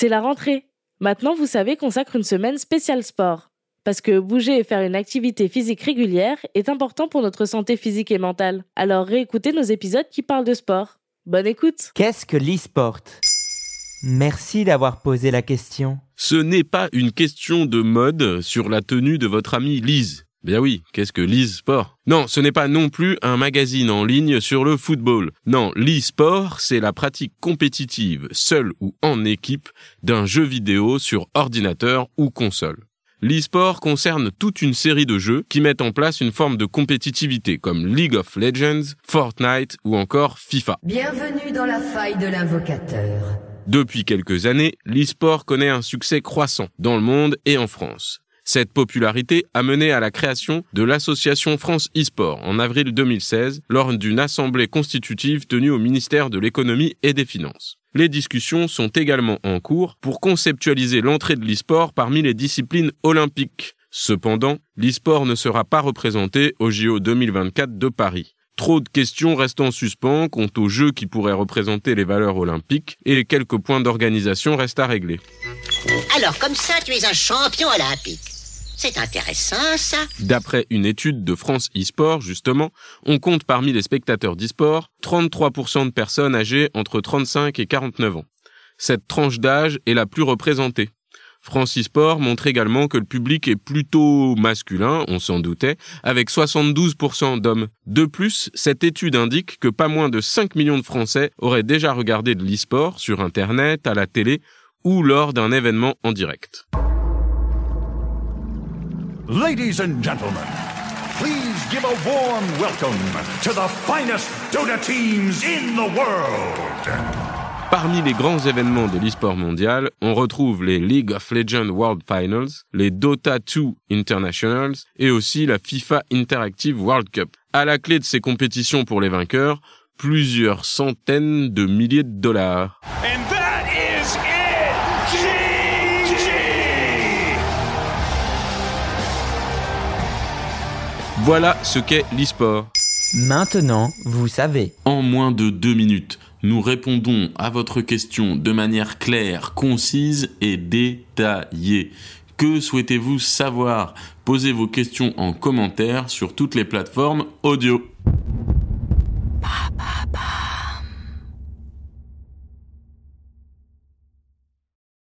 C'est la rentrée. Maintenant, vous savez qu'on sacre une semaine spéciale sport. Parce que bouger et faire une activité physique régulière est important pour notre santé physique et mentale. Alors réécoutez nos épisodes qui parlent de sport. Bonne écoute Qu'est-ce que l'e-sport? Merci d'avoir posé la question. Ce n'est pas une question de mode sur la tenue de votre amie Lise. Bien oui, qu'est-ce que l'e-sport? Non, ce n'est pas non plus un magazine en ligne sur le football. Non, l'e-sport, c'est la pratique compétitive, seule ou en équipe, d'un jeu vidéo sur ordinateur ou console. L'e-sport concerne toute une série de jeux qui mettent en place une forme de compétitivité comme League of Legends, Fortnite ou encore FIFA. Bienvenue dans la faille de l'invocateur. Depuis quelques années, l'e-sport connaît un succès croissant dans le monde et en France. Cette popularité a mené à la création de l'association France e-sport en avril 2016 lors d'une assemblée constitutive tenue au ministère de l'économie et des finances. Les discussions sont également en cours pour conceptualiser l'entrée de l'e-sport parmi les disciplines olympiques. Cependant, l'e-sport ne sera pas représenté au JO 2024 de Paris. Trop de questions restent en suspens quant aux jeux qui pourraient représenter les valeurs olympiques et quelques points d'organisation restent à régler. Alors comme ça, tu es un champion olympique. C'est intéressant ça. D'après une étude de France e-sport, justement, on compte parmi les spectateurs d'e-sport 33% de personnes âgées entre 35 et 49 ans. Cette tranche d'âge est la plus représentée. France e-sport montre également que le public est plutôt masculin, on s'en doutait, avec 72% d'hommes. De plus, cette étude indique que pas moins de 5 millions de Français auraient déjà regardé de l'e-sport sur Internet, à la télé ou lors d'un événement en direct. Ladies and gentlemen, please give a warm welcome to the finest Dota teams in the world. Parmi les grands événements de l'e-sport mondial, on retrouve les League of Legends World Finals, les Dota 2 Internationals et aussi la FIFA Interactive World Cup. À la clé de ces compétitions pour les vainqueurs, plusieurs centaines de milliers de dollars. And that is it! Voilà ce qu'est l'e-sport. Maintenant, vous savez. En moins de deux minutes, nous répondons à votre question de manière claire, concise et détaillée. Que souhaitez-vous savoir? Posez vos questions en commentaire sur toutes les plateformes audio.